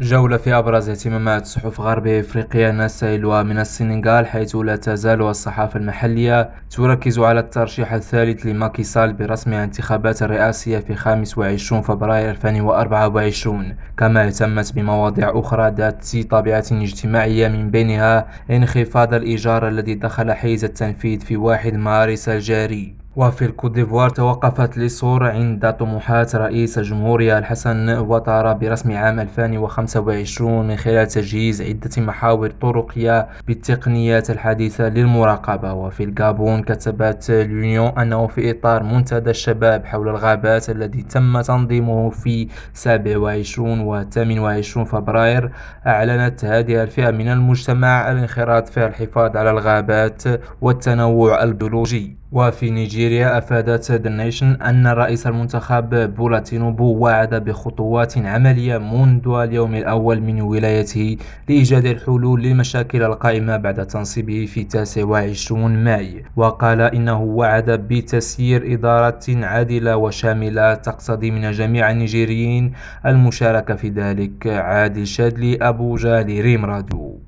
جولة في أبرز اهتمامات صحف غرب إفريقيا نستهل من السنغال حيث لا تزال الصحافة المحلية تركز على الترشيح الثالث لماكي سال برسمها انتخابات الرئاسية في 25 فبراير 2024 كما اهتمت بمواضيع أخرى ذات طبيعة اجتماعية من بينها انخفاض الإيجار الذي دخل حيز التنفيذ في 1 مارس الجاري. وفي الكوت ديفوار توقفت ليسور عند طموحات رئيس الجمهورية الحسن وطارة برسم عام 2025 من خلال تجهيز عدة محاور طرقية بالتقنيات الحديثة للمراقبة. وفي الغابون كتبت اليونيون أنه في إطار منتدى الشباب حول الغابات الذي تم تنظيمه في 27 و 28 فبراير أعلنت هذه الفئة من المجتمع الانخراط في الحفاظ على الغابات والتنوع البيولوجي. وفي نيجيريا أفادت ذا نيشن أن الرئيس المنتخب بولا تينوبو وعد بخطوات عملية منذ اليوم الأول من ولايته لإيجاد الحلول للمشاكل القائمة بعد تنصيبه في 29 ماي. وقال إنه وعد بتسيير إدارة عادلة وشاملة تقتضي من جميع النيجيريين المشاركة في ذلك عادل شادلي أبو جالي ريم راديو.